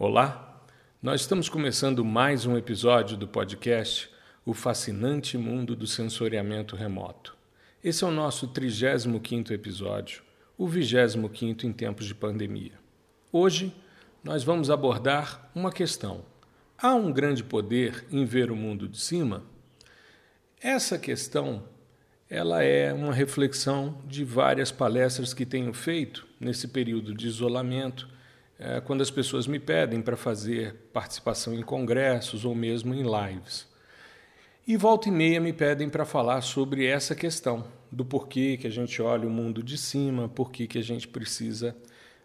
Olá, nós estamos começando mais um episódio do podcast O Fascinante Mundo do Sensoriamento Remoto. Esse é o nosso 35 episódio, o 25 em tempos de pandemia. Hoje nós vamos abordar uma questão. Há um grande poder em ver o mundo de cima? Essa questão ela é uma reflexão de várias palestras que tenho feito nesse período de isolamento é, quando as pessoas me pedem para fazer participação em congressos ou mesmo em lives. E volta e meia me pedem para falar sobre essa questão, do porquê que a gente olha o mundo de cima, porquê que a gente precisa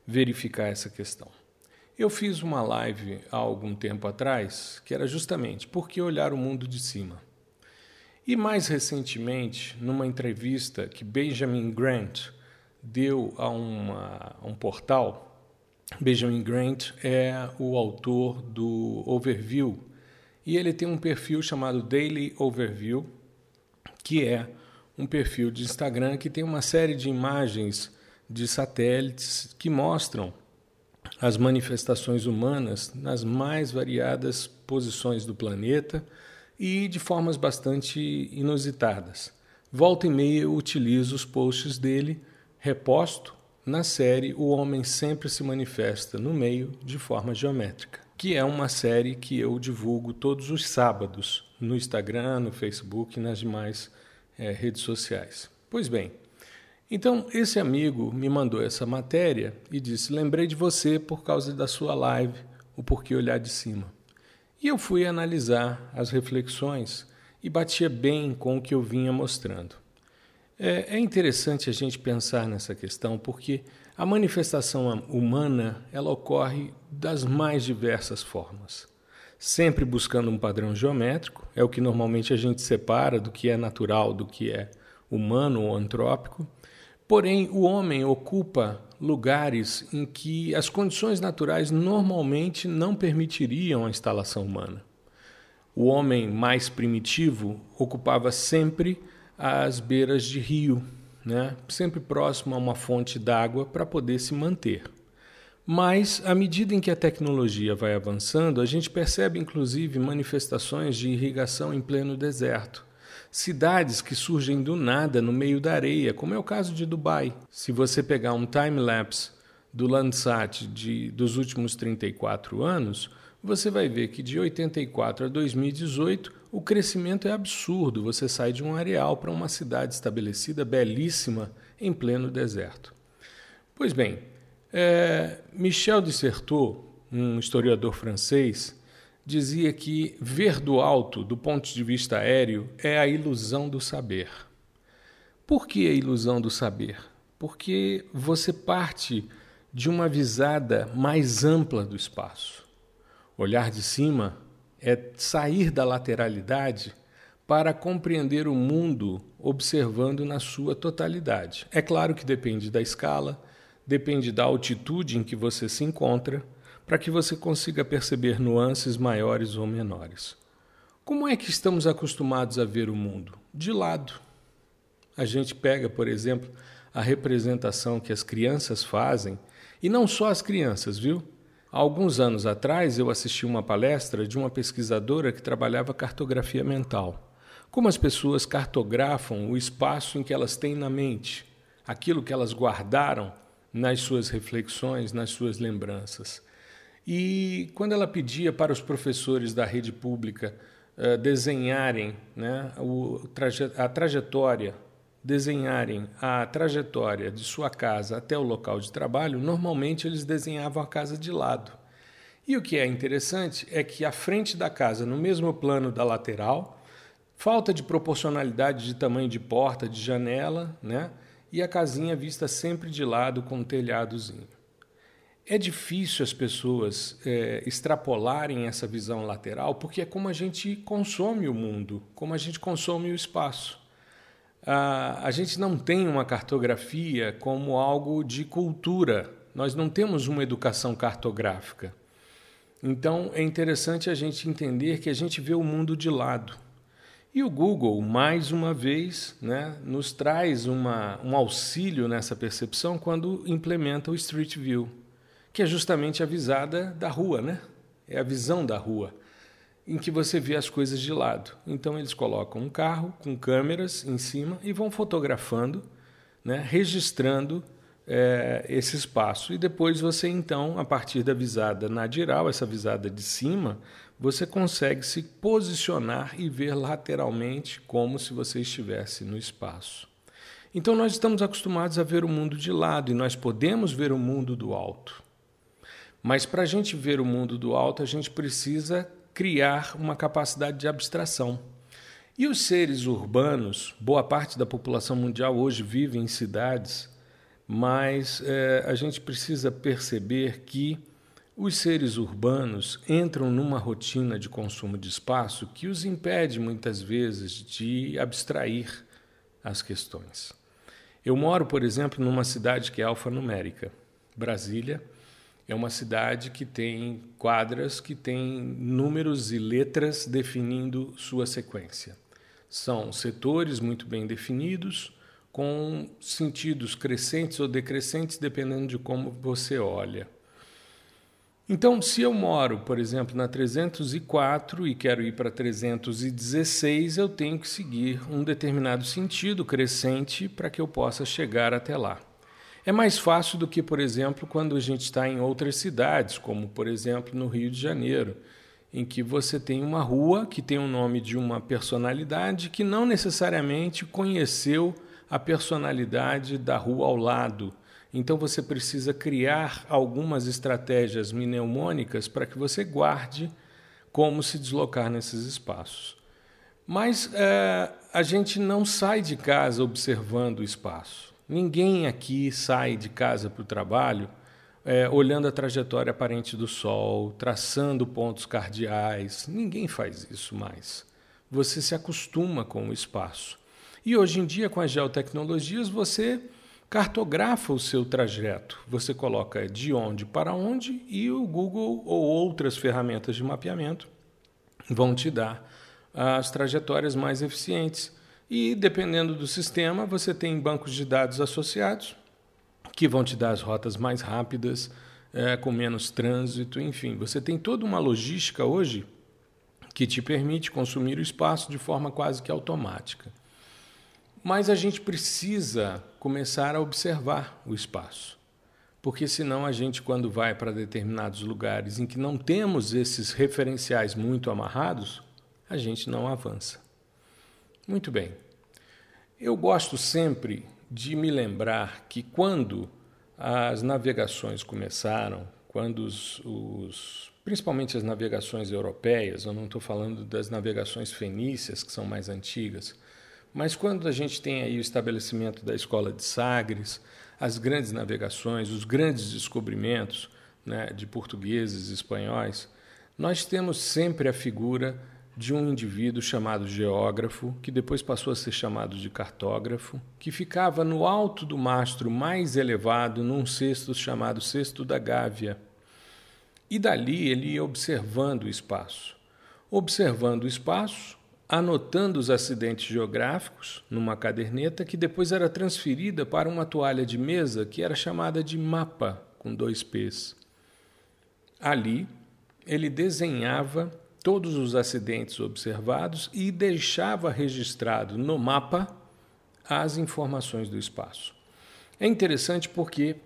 verificar essa questão. Eu fiz uma live há algum tempo atrás que era justamente por que olhar o mundo de cima. E mais recentemente, numa entrevista que Benjamin Grant deu a, uma, a um portal, Benjamin Grant é o autor do Overview e ele tem um perfil chamado Daily Overview, que é um perfil de Instagram que tem uma série de imagens de satélites que mostram as manifestações humanas nas mais variadas posições do planeta e de formas bastante inusitadas. Volta e meia eu utilizo os posts dele, reposto na série, o homem sempre se manifesta no meio de forma geométrica, que é uma série que eu divulgo todos os sábados no Instagram, no Facebook e nas demais é, redes sociais. Pois bem, então esse amigo me mandou essa matéria e disse: Lembrei de você por causa da sua live, o porquê olhar de cima. E eu fui analisar as reflexões e batia bem com o que eu vinha mostrando. É, é interessante a gente pensar nessa questão porque a manifestação humana ela ocorre das mais diversas formas, sempre buscando um padrão geométrico, é o que normalmente a gente separa do que é natural, do que é humano ou antrópico. Porém, o homem ocupa lugares em que as condições naturais normalmente não permitiriam a instalação humana. O homem mais primitivo ocupava sempre às beiras de rio, né? sempre próximo a uma fonte d'água para poder se manter. Mas, à medida em que a tecnologia vai avançando, a gente percebe inclusive manifestações de irrigação em pleno deserto. Cidades que surgem do nada no meio da areia, como é o caso de Dubai. Se você pegar um time-lapse do Landsat de, dos últimos 34 anos, você vai ver que de 84 a 2018 o crescimento é absurdo. Você sai de um areal para uma cidade estabelecida, belíssima, em pleno deserto. Pois bem, é, Michel Dissertot, um historiador francês, dizia que ver do alto, do ponto de vista aéreo, é a ilusão do saber. Por que a ilusão do saber? Porque você parte de uma visada mais ampla do espaço. Olhar de cima é sair da lateralidade para compreender o mundo observando na sua totalidade. É claro que depende da escala, depende da altitude em que você se encontra, para que você consiga perceber nuances maiores ou menores. Como é que estamos acostumados a ver o mundo? De lado. A gente pega, por exemplo, a representação que as crianças fazem, e não só as crianças, viu? Há alguns anos atrás, eu assisti uma palestra de uma pesquisadora que trabalhava cartografia mental. Como as pessoas cartografam o espaço em que elas têm na mente, aquilo que elas guardaram nas suas reflexões, nas suas lembranças. E quando ela pedia para os professores da rede pública uh, desenharem né, a trajetória desenharem a trajetória de sua casa até o local de trabalho, normalmente eles desenhavam a casa de lado. E o que é interessante é que a frente da casa, no mesmo plano da lateral, falta de proporcionalidade de tamanho de porta, de janela, né? E a casinha vista sempre de lado com um telhadozinho. É difícil as pessoas é, extrapolarem essa visão lateral porque é como a gente consome o mundo, como a gente consome o espaço a, a gente não tem uma cartografia como algo de cultura, nós não temos uma educação cartográfica. Então é interessante a gente entender que a gente vê o mundo de lado. E o Google, mais uma vez, né, nos traz uma, um auxílio nessa percepção quando implementa o Street View, que é justamente a visada da rua, né? É a visão da rua, em que você vê as coisas de lado. Então eles colocam um carro com câmeras em cima e vão fotografando, né, registrando é, esse espaço. E depois você, então, a partir da visada nadiral, essa visada de cima, você consegue se posicionar e ver lateralmente como se você estivesse no espaço. Então, nós estamos acostumados a ver o mundo de lado e nós podemos ver o mundo do alto. Mas para a gente ver o mundo do alto, a gente precisa criar uma capacidade de abstração. E os seres urbanos, boa parte da população mundial hoje vive em cidades, mas é, a gente precisa perceber que os seres urbanos entram numa rotina de consumo de espaço que os impede muitas vezes de abstrair as questões. Eu moro, por exemplo, numa cidade que é alfanumérica, Brasília. É uma cidade que tem quadras que têm números e letras definindo sua sequência. São setores muito bem definidos, com sentidos crescentes ou decrescentes, dependendo de como você olha. Então, se eu moro, por exemplo, na 304 e quero ir para 316, eu tenho que seguir um determinado sentido crescente para que eu possa chegar até lá. É mais fácil do que, por exemplo, quando a gente está em outras cidades, como, por exemplo, no Rio de Janeiro, em que você tem uma rua que tem o nome de uma personalidade que não necessariamente conheceu a personalidade da rua ao lado então você precisa criar algumas estratégias mnemônicas para que você guarde como se deslocar nesses espaços. Mas é, a gente não sai de casa observando o espaço. Ninguém aqui sai de casa para o trabalho é, olhando a trajetória aparente do Sol, traçando pontos cardeais. Ninguém faz isso mais. Você se acostuma com o espaço. E hoje em dia, com as geotecnologias, você cartografa o seu trajeto. Você coloca de onde para onde e o Google ou outras ferramentas de mapeamento vão te dar as trajetórias mais eficientes. E dependendo do sistema, você tem bancos de dados associados que vão te dar as rotas mais rápidas, é, com menos trânsito, enfim. Você tem toda uma logística hoje que te permite consumir o espaço de forma quase que automática. Mas a gente precisa começar a observar o espaço. Porque senão a gente, quando vai para determinados lugares em que não temos esses referenciais muito amarrados, a gente não avança. Muito bem. Eu gosto sempre de me lembrar que quando as navegações começaram, quando os, os principalmente as navegações europeias, eu não estou falando das navegações fenícias, que são mais antigas, mas quando a gente tem aí o estabelecimento da escola de Sagres, as grandes navegações, os grandes descobrimentos né, de portugueses espanhóis, nós temos sempre a figura de um indivíduo chamado geógrafo, que depois passou a ser chamado de cartógrafo, que ficava no alto do mastro mais elevado, num cesto chamado Cesto da Gávea. E dali ele ia observando o espaço. Observando o espaço, anotando os acidentes geográficos numa caderneta que depois era transferida para uma toalha de mesa que era chamada de mapa, com dois P's. Ali, ele desenhava todos os acidentes observados e deixava registrado no mapa as informações do espaço. É interessante porque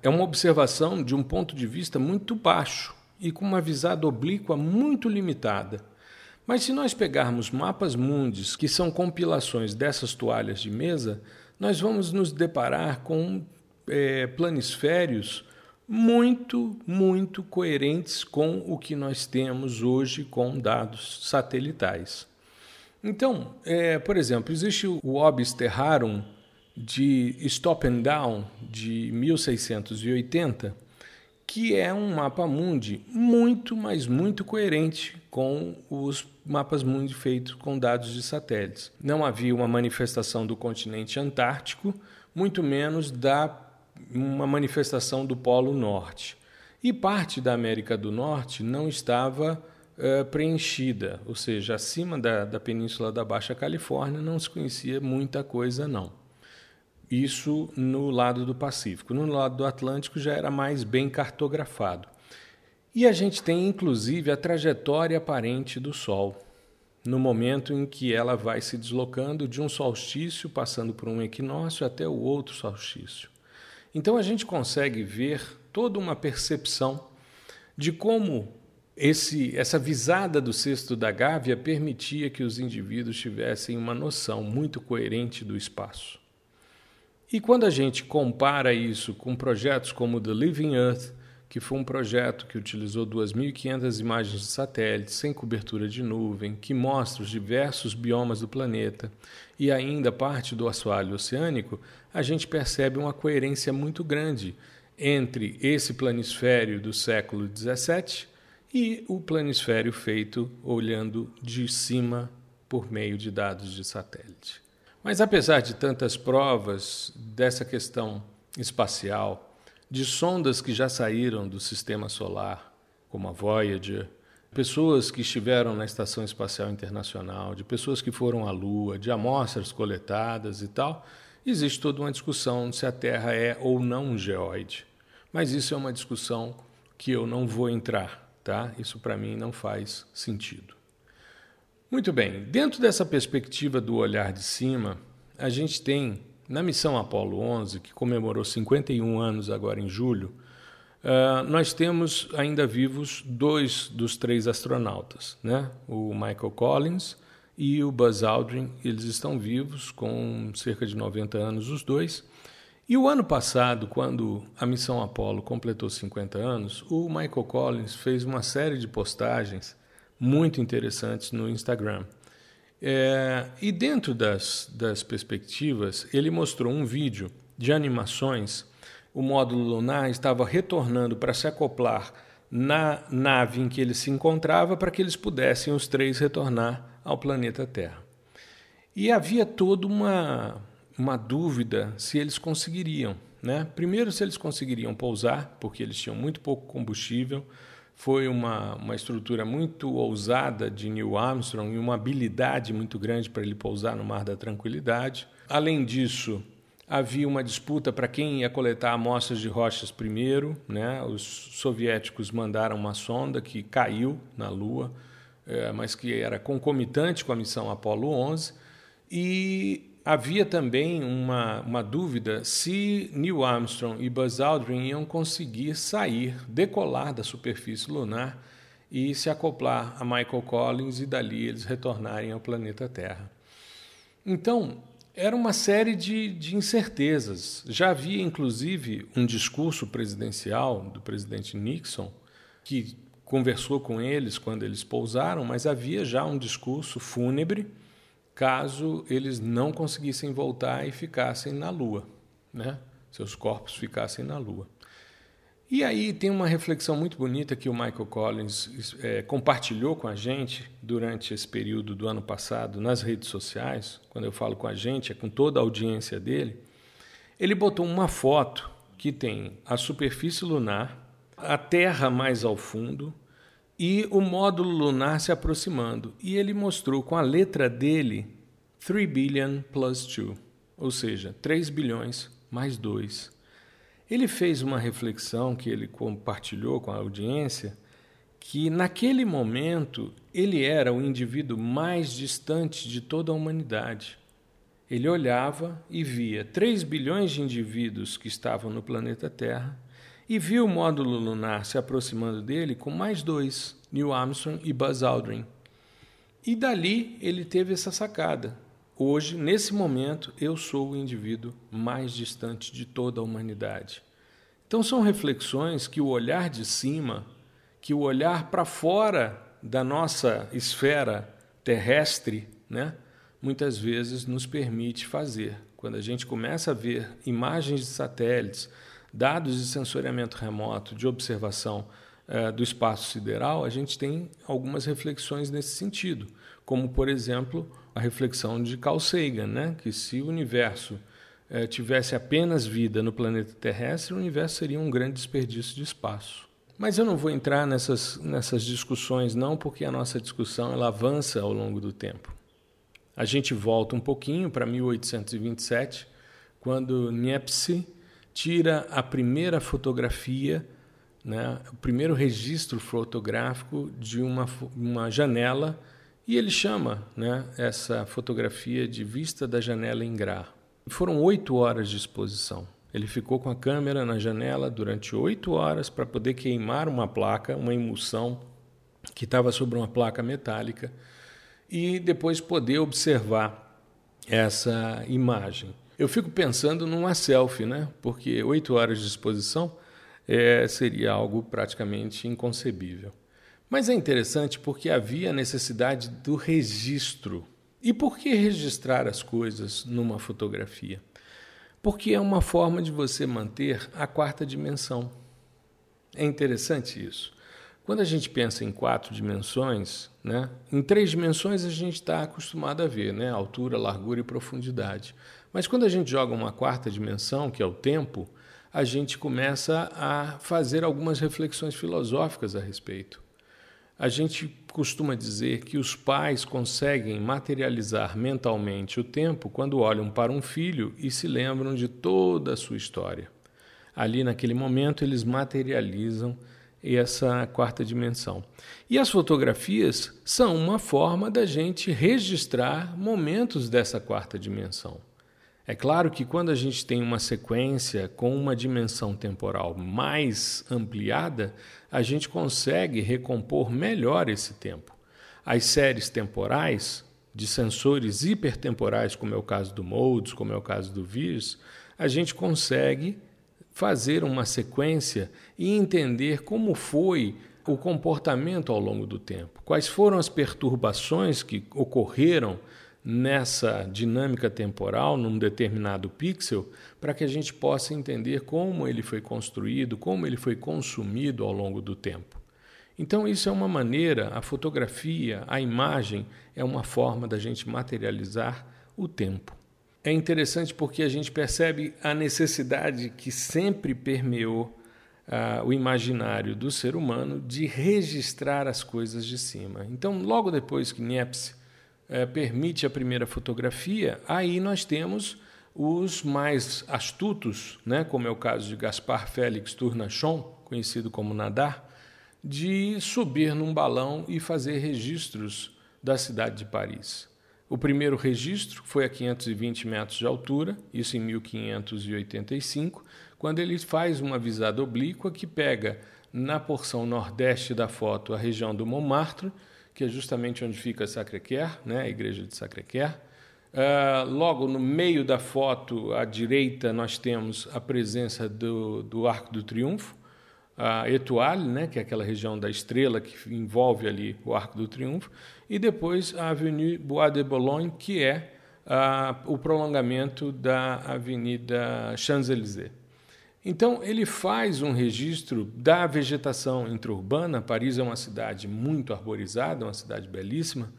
é uma observação de um ponto de vista muito baixo e com uma visada oblíqua muito limitada. Mas se nós pegarmos mapas mundis, que são compilações dessas toalhas de mesa, nós vamos nos deparar com é, planisférios muito, muito coerentes com o que nós temos hoje com dados satelitais. Então, é, por exemplo, existe o Orbis Terrarum de Stop and Down de 1680, que é um mapa mundi muito, mas muito coerente com os mapas mundi feitos com dados de satélites. Não havia uma manifestação do continente antártico, muito menos da uma manifestação do Polo Norte. E parte da América do Norte não estava uh, preenchida, ou seja, acima da, da Península da Baixa Califórnia não se conhecia muita coisa, não. Isso no lado do Pacífico. No lado do Atlântico já era mais bem cartografado. E a gente tem inclusive a trajetória aparente do Sol, no momento em que ela vai se deslocando de um solstício, passando por um equinócio, até o outro solstício. Então a gente consegue ver toda uma percepção de como esse, essa visada do cesto da Gávea permitia que os indivíduos tivessem uma noção muito coerente do espaço. E quando a gente compara isso com projetos como The Living Earth, que foi um projeto que utilizou 2.500 imagens de satélite sem cobertura de nuvem, que mostra os diversos biomas do planeta e ainda parte do assoalho oceânico, a gente percebe uma coerência muito grande entre esse planisfério do século 17 e o planisfério feito olhando de cima por meio de dados de satélite. Mas apesar de tantas provas dessa questão espacial, de sondas que já saíram do sistema solar, como a Voyager, pessoas que estiveram na Estação Espacial Internacional, de pessoas que foram à Lua, de amostras coletadas e tal, existe toda uma discussão se a Terra é ou não um geóide. Mas isso é uma discussão que eu não vou entrar, tá? Isso para mim não faz sentido. Muito bem, dentro dessa perspectiva do olhar de cima, a gente tem na missão Apollo 11, que comemorou 51 anos agora em julho, uh, nós temos ainda vivos dois dos três astronautas, né? o Michael Collins e o Buzz Aldrin. Eles estão vivos com cerca de 90 anos os dois. E o ano passado, quando a missão Apollo completou 50 anos, o Michael Collins fez uma série de postagens muito interessantes no Instagram. É, e dentro das, das perspectivas, ele mostrou um vídeo de animações. O módulo lunar estava retornando para se acoplar na nave em que ele se encontrava para que eles pudessem os três retornar ao planeta Terra. E havia toda uma, uma dúvida se eles conseguiriam. Né? Primeiro, se eles conseguiriam pousar, porque eles tinham muito pouco combustível foi uma, uma estrutura muito ousada de Neil Armstrong e uma habilidade muito grande para ele pousar no Mar da Tranquilidade. Além disso, havia uma disputa para quem ia coletar amostras de rochas primeiro. Né? Os soviéticos mandaram uma sonda que caiu na Lua, é, mas que era concomitante com a missão Apollo 11. E havia também uma, uma dúvida se Neil Armstrong e Buzz Aldrin iam conseguir sair, decolar da superfície lunar e se acoplar a Michael Collins e dali eles retornarem ao planeta Terra. Então, era uma série de, de incertezas. Já havia, inclusive, um discurso presidencial do presidente Nixon, que conversou com eles quando eles pousaram, mas havia já um discurso fúnebre caso eles não conseguissem voltar e ficassem na Lua, né? seus corpos ficassem na Lua. E aí tem uma reflexão muito bonita que o Michael Collins é, compartilhou com a gente durante esse período do ano passado nas redes sociais. Quando eu falo com a gente, é com toda a audiência dele. Ele botou uma foto que tem a superfície lunar, a Terra mais ao fundo e o módulo lunar se aproximando. E ele mostrou com a letra dele 3 billion plus 2, ou seja, 3 bilhões mais 2. Ele fez uma reflexão que ele compartilhou com a audiência que naquele momento ele era o indivíduo mais distante de toda a humanidade. Ele olhava e via 3 bilhões de indivíduos que estavam no planeta Terra e viu o módulo lunar se aproximando dele com mais dois, Neil Armstrong e Buzz Aldrin. E dali ele teve essa sacada. Hoje, nesse momento, eu sou o indivíduo mais distante de toda a humanidade. Então, são reflexões que o olhar de cima, que o olhar para fora da nossa esfera terrestre, né, muitas vezes nos permite fazer. Quando a gente começa a ver imagens de satélites, dados de sensoriamento remoto, de observação eh, do espaço sideral, a gente tem algumas reflexões nesse sentido, como, por exemplo, a reflexão de Carl Sagan, né? que se o universo eh, tivesse apenas vida no planeta terrestre, o universo seria um grande desperdício de espaço. Mas eu não vou entrar nessas, nessas discussões, não, porque a nossa discussão ela avança ao longo do tempo. A gente volta um pouquinho para 1827, quando Niepce tira a primeira fotografia, né, o primeiro registro fotográfico de uma, uma janela e ele chama né, essa fotografia de vista da janela em Gra. Foram oito horas de exposição. Ele ficou com a câmera na janela durante oito horas para poder queimar uma placa, uma emulsão que estava sobre uma placa metálica e depois poder observar essa imagem. Eu fico pensando numa selfie, né? Porque oito horas de exposição é, seria algo praticamente inconcebível. Mas é interessante porque havia necessidade do registro. E por que registrar as coisas numa fotografia? Porque é uma forma de você manter a quarta dimensão. É interessante isso. Quando a gente pensa em quatro dimensões, né, em três dimensões a gente está acostumado a ver, né, altura, largura e profundidade. Mas quando a gente joga uma quarta dimensão, que é o tempo, a gente começa a fazer algumas reflexões filosóficas a respeito. A gente costuma dizer que os pais conseguem materializar mentalmente o tempo quando olham para um filho e se lembram de toda a sua história. Ali, naquele momento, eles materializam essa quarta dimensão. E as fotografias são uma forma da gente registrar momentos dessa quarta dimensão. É claro que quando a gente tem uma sequência com uma dimensão temporal mais ampliada, a gente consegue recompor melhor esse tempo. As séries temporais, de sensores hipertemporais, como é o caso do MODES, como é o caso do VIRS, a gente consegue fazer uma sequência e entender como foi o comportamento ao longo do tempo, quais foram as perturbações que ocorreram nessa dinâmica temporal, num determinado pixel, para que a gente possa entender como ele foi construído, como ele foi consumido ao longo do tempo. Então, isso é uma maneira, a fotografia, a imagem, é uma forma da gente materializar o tempo é interessante porque a gente percebe a necessidade que sempre permeou uh, o imaginário do ser humano de registrar as coisas de cima. Então, logo depois que Niepce uh, permite a primeira fotografia, aí nós temos os mais astutos, né, como é o caso de Gaspar Félix Tournachon, conhecido como Nadar, de subir num balão e fazer registros da cidade de Paris. O primeiro registro foi a 520 metros de altura, isso em 1585, quando ele faz uma visada oblíqua que pega na porção nordeste da foto a região do Montmartre, que é justamente onde fica Sacré-Cœur, né, a igreja de Sacré-Cœur. Uh, logo no meio da foto, à direita, nós temos a presença do, do Arco do Triunfo, a Etoile, né, que é aquela região da estrela que envolve ali o Arco do Triunfo, e depois a Avenue Bois de Boulogne, que é o prolongamento da Avenida Champs-Élysées. Então, ele faz um registro da vegetação interurbana. Paris é uma cidade muito arborizada, uma cidade belíssima,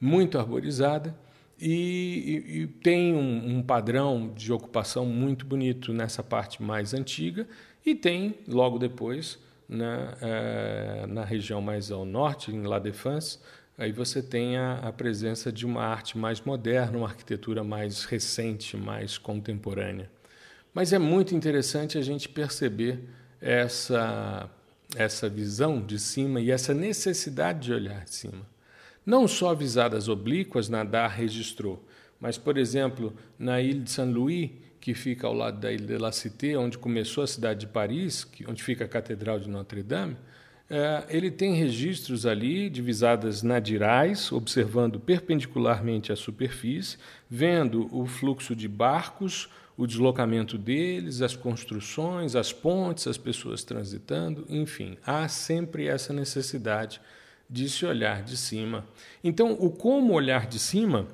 muito arborizada, e, e, e tem um, um padrão de ocupação muito bonito nessa parte mais antiga, e tem, logo depois, na, é, na região mais ao norte, em La Défense, aí você tem a, a, presença de uma arte mais moderna, uma arquitetura mais recente, mais contemporânea. Mas é muito interessante a gente perceber essa, essa visão de cima e essa necessidade de olhar de cima. Não só visadas oblíquas, Nadar registrou, mas, por exemplo, na Ilha de Saint-Louis, que fica ao lado da Ilha de la Cité, onde começou a cidade de Paris, onde fica a Catedral de Notre-Dame, é, ele tem registros ali de visadas nadirais, observando perpendicularmente a superfície, vendo o fluxo de barcos, o deslocamento deles, as construções, as pontes, as pessoas transitando, enfim, há sempre essa necessidade de se olhar de cima. Então, o como olhar de cima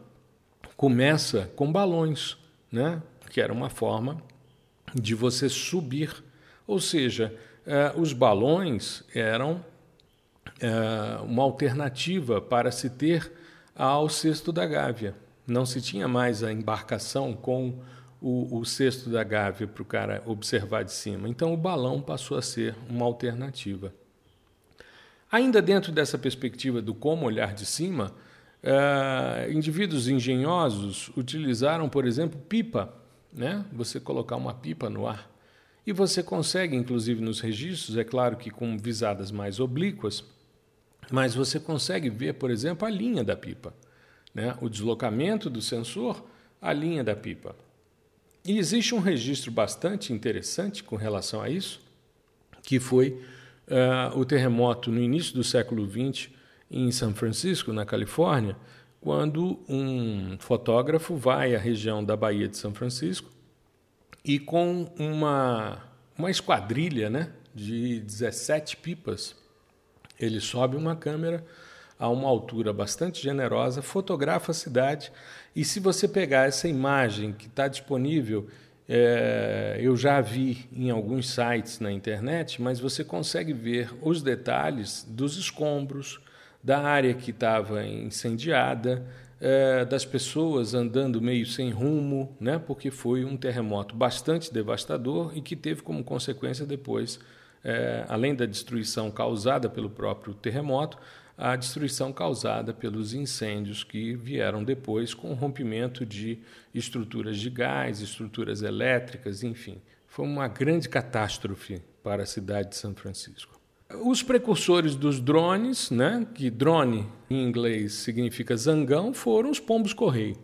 começa com balões, né? que era uma forma de você subir, ou seja, eh, os balões eram eh, uma alternativa para se ter ao cesto da Gávea. Não se tinha mais a embarcação com o, o cesto da Gávea para o cara observar de cima. Então o balão passou a ser uma alternativa. Ainda dentro dessa perspectiva do como olhar de cima, uh, indivíduos engenhosos utilizaram, por exemplo, pipa né? Você colocar uma pipa no ar. E você consegue, inclusive nos registros, é claro que com visadas mais oblíquas, mas você consegue ver, por exemplo, a linha da pipa, né? o deslocamento do sensor, a linha da pipa. E existe um registro bastante interessante com relação a isso, que foi uh, o terremoto no início do século XX em São Francisco, na Califórnia, quando um fotógrafo vai à região da Baía de São Francisco e com uma, uma esquadrilha né, de 17 pipas, ele sobe uma câmera a uma altura bastante generosa, fotografa a cidade e se você pegar essa imagem que está disponível, é, eu já vi em alguns sites na internet, mas você consegue ver os detalhes dos escombros, da área que estava incendiada, é, das pessoas andando meio sem rumo, né, porque foi um terremoto bastante devastador e que teve como consequência depois, é, além da destruição causada pelo próprio terremoto, a destruição causada pelos incêndios que vieram depois com o rompimento de estruturas de gás, estruturas elétricas, enfim. Foi uma grande catástrofe para a cidade de São Francisco. Os precursores dos drones, né, que drone em inglês significa zangão, foram os pombos-correio.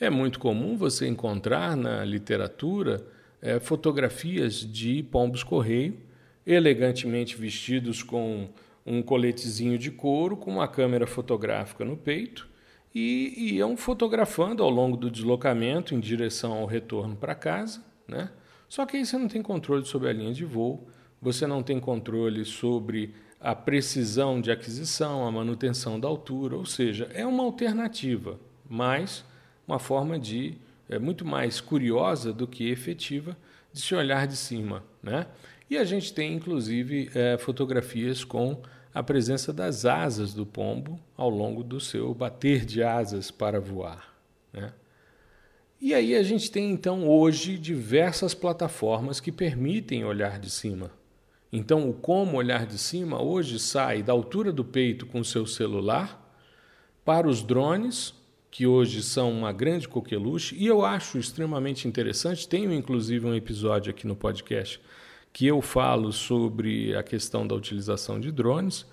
É muito comum você encontrar na literatura é, fotografias de pombos-correio elegantemente vestidos com um coletezinho de couro, com uma câmera fotográfica no peito e iam fotografando ao longo do deslocamento em direção ao retorno para casa. Né? Só que aí você não tem controle sobre a linha de voo você não tem controle sobre a precisão de aquisição, a manutenção da altura, ou seja, é uma alternativa, mas uma forma de é muito mais curiosa do que efetiva de se olhar de cima, né? E a gente tem inclusive é, fotografias com a presença das asas do pombo ao longo do seu bater de asas para voar, né? E aí a gente tem então hoje diversas plataformas que permitem olhar de cima. Então, o como olhar de cima hoje sai da altura do peito com seu celular para os drones, que hoje são uma grande coqueluche, e eu acho extremamente interessante. Tenho inclusive um episódio aqui no podcast que eu falo sobre a questão da utilização de drones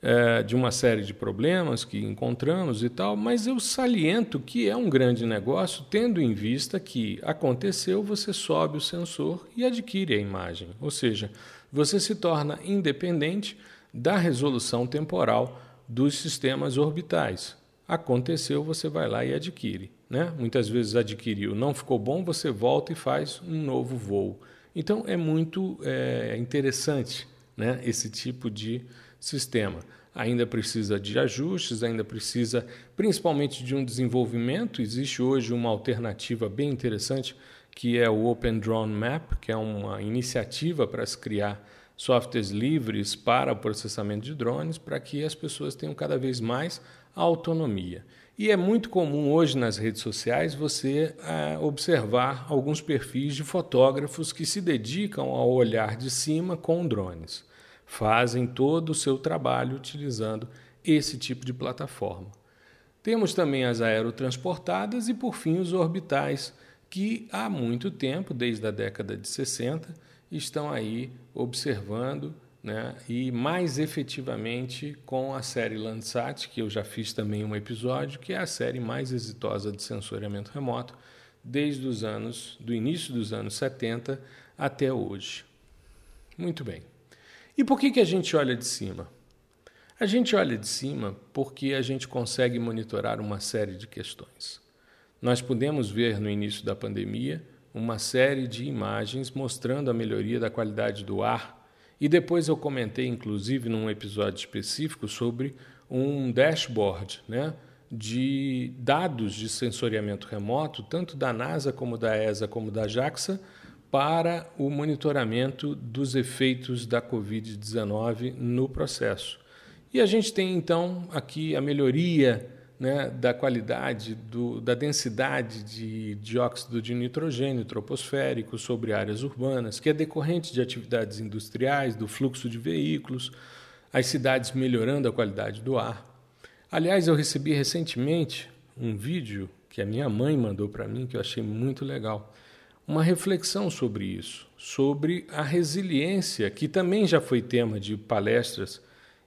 é, de uma série de problemas que encontramos e tal, mas eu saliento que é um grande negócio, tendo em vista que aconteceu, você sobe o sensor e adquire a imagem. Ou seja, você se torna independente da resolução temporal dos sistemas orbitais. Aconteceu, você vai lá e adquire. Né? Muitas vezes adquiriu, não ficou bom, você volta e faz um novo voo. Então é muito é, interessante né, esse tipo de sistema. Ainda precisa de ajustes, ainda precisa principalmente de um desenvolvimento. Existe hoje uma alternativa bem interessante que é o Open Drone Map, que é uma iniciativa para se criar softwares livres para o processamento de drones, para que as pessoas tenham cada vez mais autonomia. E é muito comum hoje nas redes sociais você uh, observar alguns perfis de fotógrafos que se dedicam ao olhar de cima com drones fazem todo o seu trabalho utilizando esse tipo de plataforma. Temos também as aerotransportadas e, por fim, os orbitais, que há muito tempo, desde a década de 60, estão aí observando né, e mais efetivamente com a série Landsat, que eu já fiz também um episódio, que é a série mais exitosa de sensoriamento remoto desde os anos do início dos anos 70 até hoje. Muito bem. E por que, que a gente olha de cima? A gente olha de cima porque a gente consegue monitorar uma série de questões. Nós pudemos ver no início da pandemia uma série de imagens mostrando a melhoria da qualidade do ar, e depois eu comentei, inclusive, num episódio específico, sobre um dashboard né, de dados de sensoriamento remoto, tanto da NASA como da ESA como da JAXA, para o monitoramento dos efeitos da Covid-19 no processo. E a gente tem então aqui a melhoria né, da qualidade, do, da densidade de dióxido de nitrogênio troposférico sobre áreas urbanas, que é decorrente de atividades industriais, do fluxo de veículos, as cidades melhorando a qualidade do ar. Aliás, eu recebi recentemente um vídeo que a minha mãe mandou para mim que eu achei muito legal uma reflexão sobre isso, sobre a resiliência, que também já foi tema de palestras,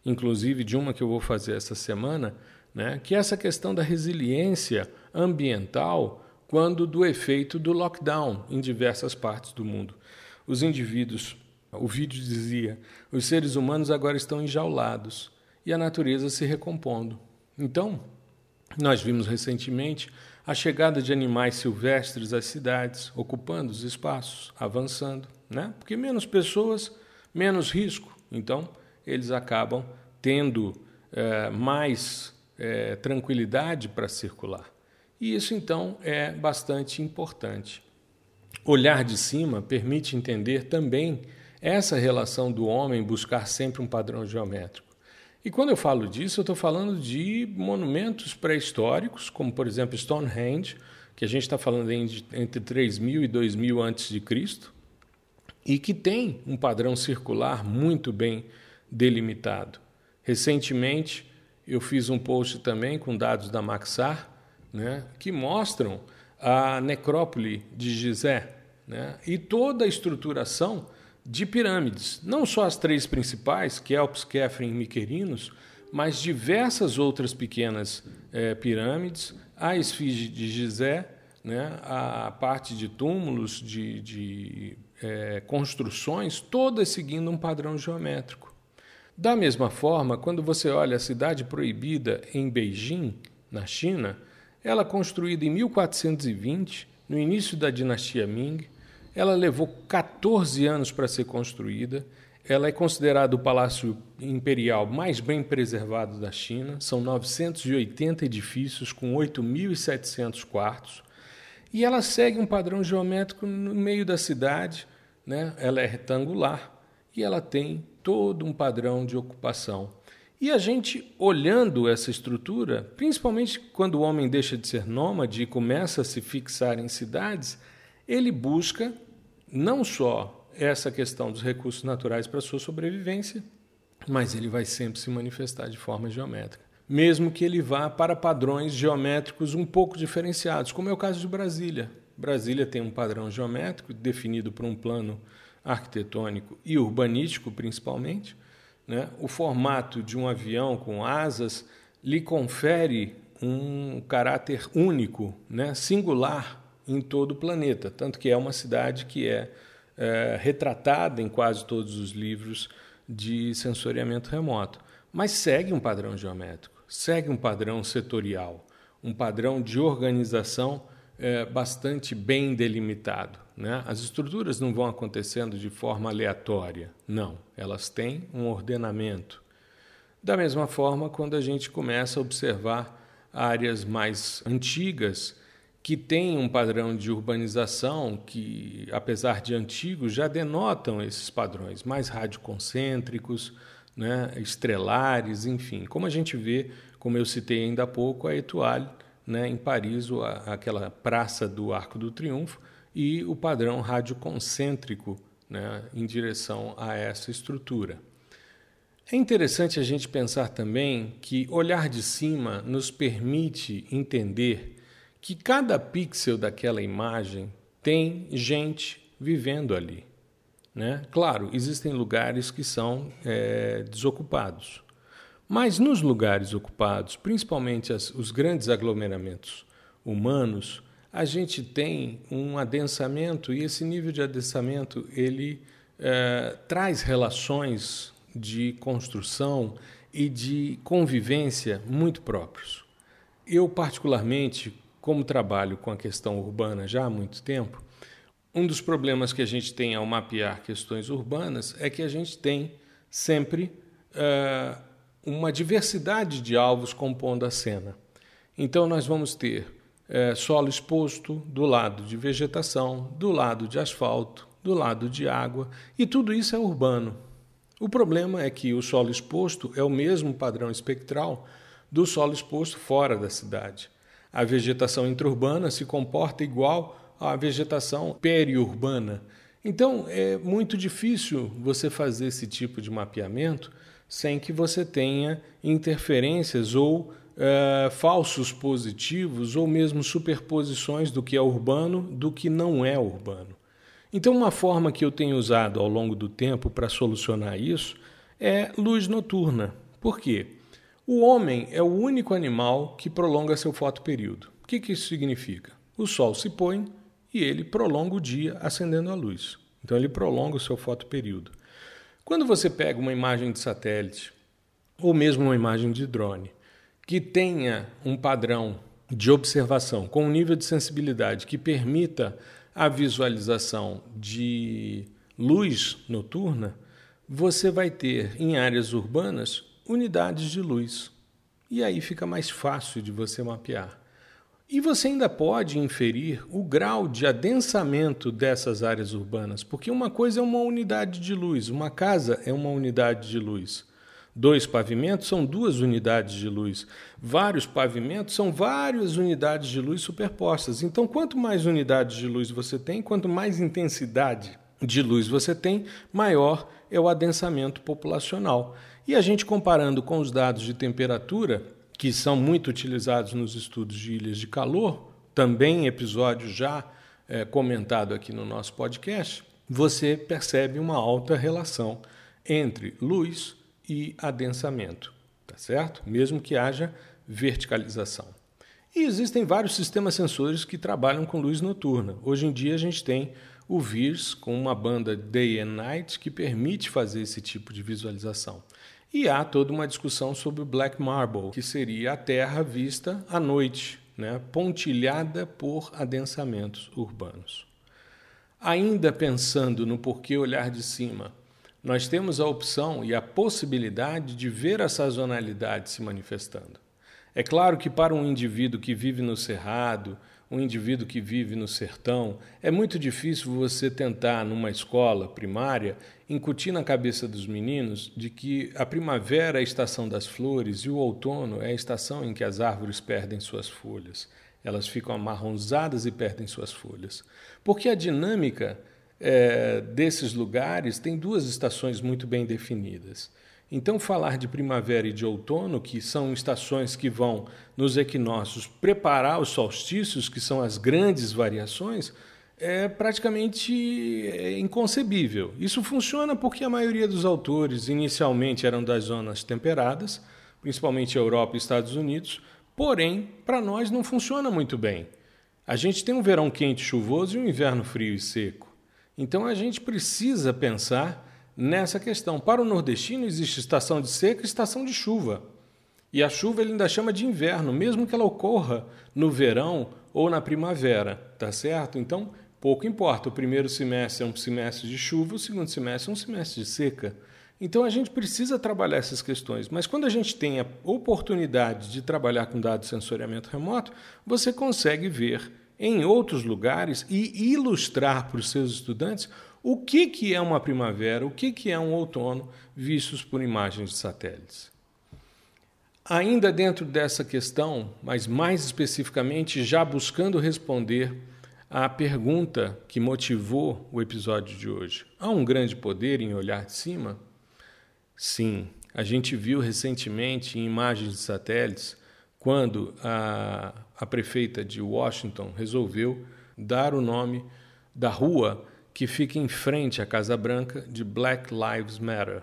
inclusive de uma que eu vou fazer essa semana, né, que é essa questão da resiliência ambiental quando do efeito do lockdown em diversas partes do mundo. Os indivíduos, o vídeo dizia, os seres humanos agora estão enjaulados e a natureza se recompondo. Então, nós vimos recentemente a chegada de animais silvestres às cidades, ocupando os espaços, avançando, né? Porque menos pessoas, menos risco. Então, eles acabam tendo é, mais é, tranquilidade para circular. E isso, então, é bastante importante. Olhar de cima permite entender também essa relação do homem buscar sempre um padrão geométrico. E quando eu falo disso, eu estou falando de monumentos pré-históricos, como por exemplo Stonehenge, que a gente está falando entre 3000 e 2000 antes de Cristo, e que tem um padrão circular muito bem delimitado. Recentemente, eu fiz um post também com dados da Maxar, né, que mostram a necrópole de Gizé né, e toda a estruturação de pirâmides, não só as três principais, Kelps, Kefren e Miquerinos, mas diversas outras pequenas é, pirâmides, a esfinge de Gizé, né, a parte de túmulos, de, de é, construções, todas seguindo um padrão geométrico. Da mesma forma, quando você olha a cidade proibida em Beijing, na China, ela construída em 1420, no início da dinastia Ming, ela levou 14 anos para ser construída. Ela é considerada o palácio imperial mais bem preservado da China. São 980 edifícios com 8.700 quartos. E ela segue um padrão geométrico no meio da cidade. Né? Ela é retangular e ela tem todo um padrão de ocupação. E a gente, olhando essa estrutura, principalmente quando o homem deixa de ser nômade e começa a se fixar em cidades, ele busca não só essa questão dos recursos naturais para sua sobrevivência, mas ele vai sempre se manifestar de forma geométrica, mesmo que ele vá para padrões geométricos um pouco diferenciados, como é o caso de Brasília. Brasília tem um padrão geométrico definido por um plano arquitetônico e urbanístico, principalmente. Né? O formato de um avião com asas lhe confere um caráter único, né? singular em todo o planeta, tanto que é uma cidade que é, é retratada em quase todos os livros de sensoriamento remoto, mas segue um padrão geométrico, segue um padrão setorial, um padrão de organização é, bastante bem delimitado. Né? As estruturas não vão acontecendo de forma aleatória, não, elas têm um ordenamento. Da mesma forma, quando a gente começa a observar áreas mais antigas, que tem um padrão de urbanização que, apesar de antigos, já denotam esses padrões mais radioconcêntricos, né, estrelares, enfim. Como a gente vê, como eu citei ainda há pouco, a Etoile, né, em Paris, a, aquela praça do Arco do Triunfo, e o padrão radioconcêntrico né, em direção a essa estrutura. É interessante a gente pensar também que olhar de cima nos permite entender que cada pixel daquela imagem tem gente vivendo ali. Né? Claro, existem lugares que são é, desocupados, mas nos lugares ocupados, principalmente as, os grandes aglomeramentos humanos, a gente tem um adensamento e esse nível de adensamento ele é, traz relações de construção e de convivência muito próprios. Eu particularmente como trabalho com a questão urbana já há muito tempo, um dos problemas que a gente tem ao mapear questões urbanas é que a gente tem sempre uh, uma diversidade de alvos compondo a cena. Então, nós vamos ter uh, solo exposto do lado de vegetação, do lado de asfalto, do lado de água, e tudo isso é urbano. O problema é que o solo exposto é o mesmo padrão espectral do solo exposto fora da cidade. A vegetação intraurbana se comporta igual à vegetação periurbana. Então, é muito difícil você fazer esse tipo de mapeamento sem que você tenha interferências ou é, falsos positivos ou mesmo superposições do que é urbano do que não é urbano. Então, uma forma que eu tenho usado ao longo do tempo para solucionar isso é luz noturna. Por quê? O homem é o único animal que prolonga seu fotoperíodo. O que, que isso significa? O sol se põe e ele prolonga o dia acendendo a luz. Então, ele prolonga o seu fotoperíodo. Quando você pega uma imagem de satélite ou mesmo uma imagem de drone que tenha um padrão de observação com um nível de sensibilidade que permita a visualização de luz noturna, você vai ter em áreas urbanas unidades de luz. E aí fica mais fácil de você mapear. E você ainda pode inferir o grau de adensamento dessas áreas urbanas, porque uma coisa é uma unidade de luz, uma casa é uma unidade de luz. Dois pavimentos são duas unidades de luz. Vários pavimentos são várias unidades de luz superpostas. Então, quanto mais unidades de luz você tem, quanto mais intensidade de luz você tem, maior é o adensamento populacional. E a gente comparando com os dados de temperatura, que são muito utilizados nos estudos de ilhas de calor, também episódio já é, comentado aqui no nosso podcast, você percebe uma alta relação entre luz e adensamento, tá certo? Mesmo que haja verticalização. E existem vários sistemas sensores que trabalham com luz noturna. Hoje em dia a gente tem o VIRS com uma banda Day and Night que permite fazer esse tipo de visualização. E há toda uma discussão sobre o Black Marble, que seria a Terra vista à noite, né, pontilhada por adensamentos urbanos. Ainda pensando no porquê olhar de cima, nós temos a opção e a possibilidade de ver a sazonalidade se manifestando. É claro que para um indivíduo que vive no cerrado, um indivíduo que vive no sertão, é muito difícil você tentar, numa escola primária, incutir na cabeça dos meninos de que a primavera é a estação das flores e o outono é a estação em que as árvores perdem suas folhas. Elas ficam amarronzadas e perdem suas folhas. Porque a dinâmica é, desses lugares tem duas estações muito bem definidas. Então, falar de primavera e de outono, que são estações que vão nos equinócios preparar os solstícios, que são as grandes variações, é praticamente é, inconcebível. Isso funciona porque a maioria dos autores inicialmente eram das zonas temperadas, principalmente Europa e Estados Unidos, porém, para nós não funciona muito bem. A gente tem um verão quente e chuvoso e um inverno frio e seco. Então a gente precisa pensar nessa questão. Para o nordestino existe estação de seca e estação de chuva. E a chuva ele ainda chama de inverno, mesmo que ela ocorra no verão ou na primavera, tá certo? Então, pouco importa. O primeiro semestre é um semestre de chuva, o segundo semestre é um semestre de seca. Então a gente precisa trabalhar essas questões, mas quando a gente tem a oportunidade de trabalhar com dados de sensoriamento remoto, você consegue ver em outros lugares e ilustrar para os seus estudantes o que, que é uma primavera, o que, que é um outono, vistos por imagens de satélites. Ainda dentro dessa questão, mas mais especificamente já buscando responder à pergunta que motivou o episódio de hoje: há um grande poder em olhar de cima? Sim, a gente viu recentemente em imagens de satélites quando a, a prefeita de Washington resolveu dar o nome da rua que fica em frente à Casa Branca de Black Lives Matter.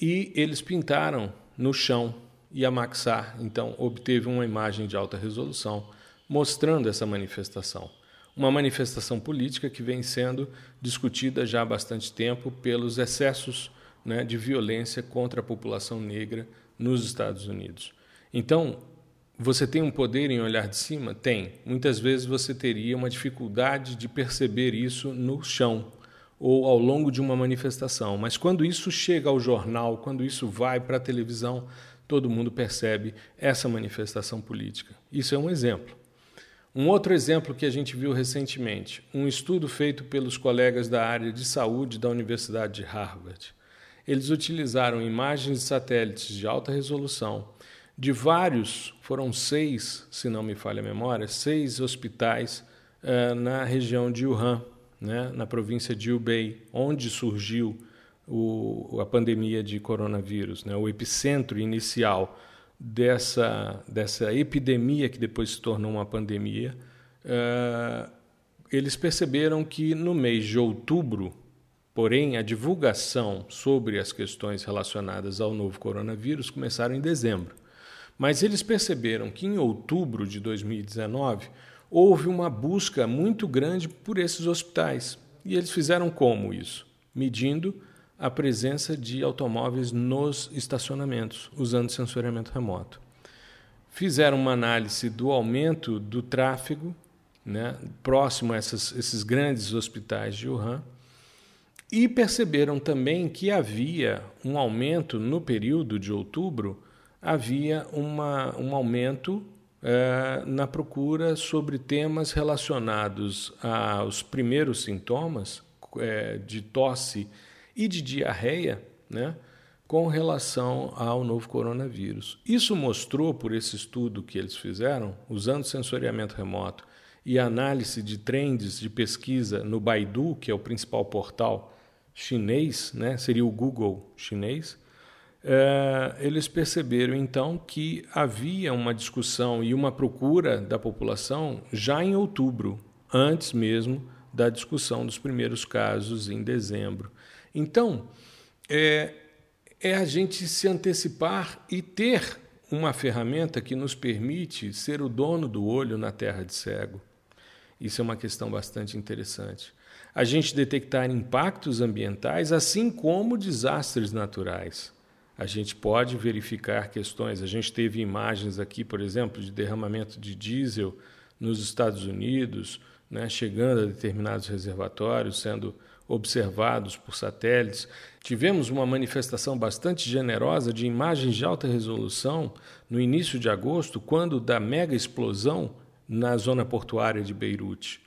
E eles pintaram no chão e a Maxar então obteve uma imagem de alta resolução mostrando essa manifestação. Uma manifestação política que vem sendo discutida já há bastante tempo pelos excessos né, de violência contra a população negra nos Estados Unidos. Então, você tem um poder em olhar de cima? Tem. Muitas vezes você teria uma dificuldade de perceber isso no chão ou ao longo de uma manifestação, mas quando isso chega ao jornal, quando isso vai para a televisão, todo mundo percebe essa manifestação política. Isso é um exemplo. Um outro exemplo que a gente viu recentemente, um estudo feito pelos colegas da área de saúde da Universidade de Harvard. Eles utilizaram imagens de satélites de alta resolução de vários, foram seis, se não me falha a memória, seis hospitais uh, na região de Wuhan, né, na província de Hubei, onde surgiu o, a pandemia de coronavírus, né, o epicentro inicial dessa, dessa epidemia que depois se tornou uma pandemia, uh, eles perceberam que no mês de outubro, porém, a divulgação sobre as questões relacionadas ao novo coronavírus começaram em dezembro. Mas eles perceberam que em outubro de 2019 houve uma busca muito grande por esses hospitais. E eles fizeram como isso? Medindo a presença de automóveis nos estacionamentos, usando sensoriamento remoto. Fizeram uma análise do aumento do tráfego né, próximo a essas, esses grandes hospitais de Wuhan e perceberam também que havia um aumento no período de outubro, havia uma, um aumento é, na procura sobre temas relacionados aos primeiros sintomas é, de tosse e de diarreia, né, com relação ao novo coronavírus. Isso mostrou, por esse estudo que eles fizeram, usando sensoriamento remoto e análise de trends de pesquisa no Baidu, que é o principal portal chinês, né, seria o Google chinês, é, eles perceberam então que havia uma discussão e uma procura da população já em outubro, antes mesmo da discussão dos primeiros casos em dezembro. Então, é, é a gente se antecipar e ter uma ferramenta que nos permite ser o dono do olho na terra de cego. Isso é uma questão bastante interessante. A gente detectar impactos ambientais, assim como desastres naturais. A gente pode verificar questões. A gente teve imagens aqui, por exemplo, de derramamento de diesel nos Estados Unidos, né, chegando a determinados reservatórios, sendo observados por satélites. Tivemos uma manifestação bastante generosa de imagens de alta resolução no início de agosto, quando da mega explosão na zona portuária de Beirute.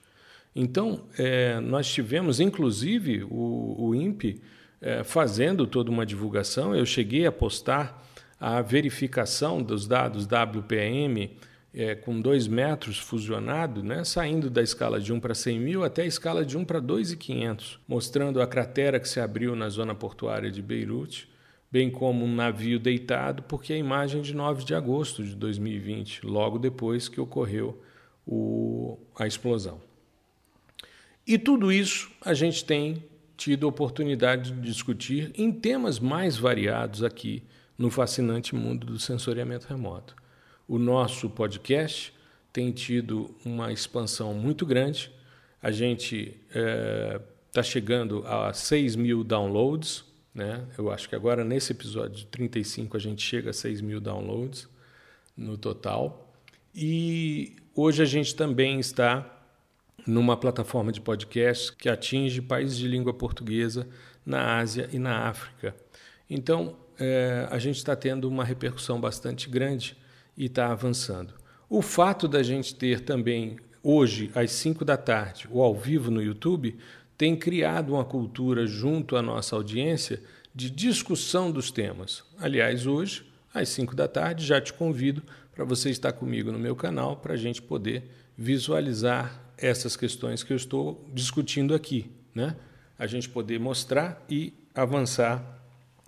Então, é, nós tivemos, inclusive, o, o INPE é, fazendo toda uma divulgação. Eu cheguei a postar a verificação dos dados WPM é, com 2 metros fusionado, né, saindo da escala de 1 para 100 mil até a escala de 1 para 2,500, mostrando a cratera que se abriu na zona portuária de Beirute, bem como um navio deitado, porque a imagem é de 9 de agosto de 2020, logo depois que ocorreu o, a explosão. E tudo isso a gente tem tido oportunidade de discutir em temas mais variados aqui no fascinante mundo do sensoriamento remoto. O nosso podcast tem tido uma expansão muito grande. A gente está é, tá chegando a 6 mil downloads. Né? Eu acho que agora nesse episódio de 35 a gente chega a 6 mil downloads no total. E hoje a gente também está numa plataforma de podcast que atinge países de língua portuguesa na Ásia e na África. Então, é, a gente está tendo uma repercussão bastante grande e está avançando. O fato da gente ter também hoje, às 5 da tarde, o ao vivo no YouTube, tem criado uma cultura junto à nossa audiência de discussão dos temas. Aliás, hoje, às 5 da tarde, já te convido para você estar comigo no meu canal para a gente poder visualizar essas questões que eu estou discutindo aqui, né? A gente poder mostrar e avançar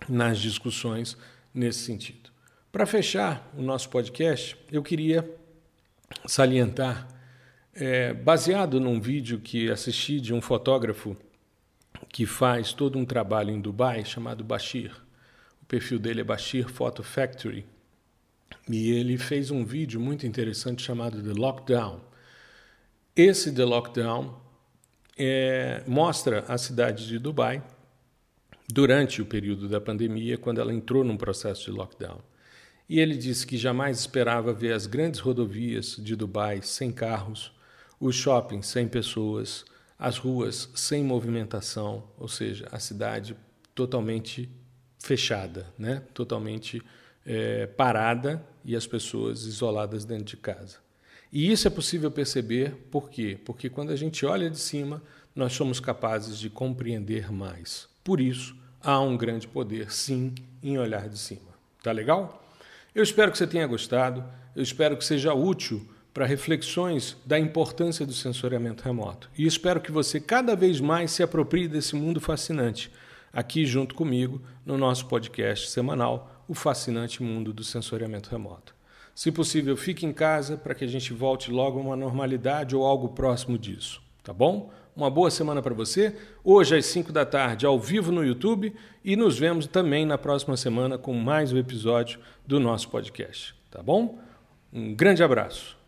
nas discussões nesse sentido. Para fechar o nosso podcast, eu queria salientar, é, baseado num vídeo que assisti de um fotógrafo que faz todo um trabalho em Dubai, chamado Bashir. O perfil dele é Bashir Photo Factory. E ele fez um vídeo muito interessante chamado The Lockdown. Esse The Lockdown é, mostra a cidade de Dubai durante o período da pandemia, quando ela entrou num processo de lockdown. E ele disse que jamais esperava ver as grandes rodovias de Dubai sem carros, os shoppings sem pessoas, as ruas sem movimentação, ou seja, a cidade totalmente fechada, né? totalmente é, parada e as pessoas isoladas dentro de casa. E isso é possível perceber por quê? Porque quando a gente olha de cima, nós somos capazes de compreender mais. Por isso, há um grande poder, sim, em olhar de cima. Tá legal? Eu espero que você tenha gostado, eu espero que seja útil para reflexões da importância do sensoriamento remoto. E espero que você cada vez mais se aproprie desse mundo fascinante, aqui junto comigo, no nosso podcast semanal, o fascinante mundo do sensoriamento remoto. Se possível, fique em casa para que a gente volte logo a uma normalidade ou algo próximo disso, tá bom? Uma boa semana para você. Hoje às 5 da tarde, ao vivo no YouTube, e nos vemos também na próxima semana com mais um episódio do nosso podcast, tá bom? Um grande abraço.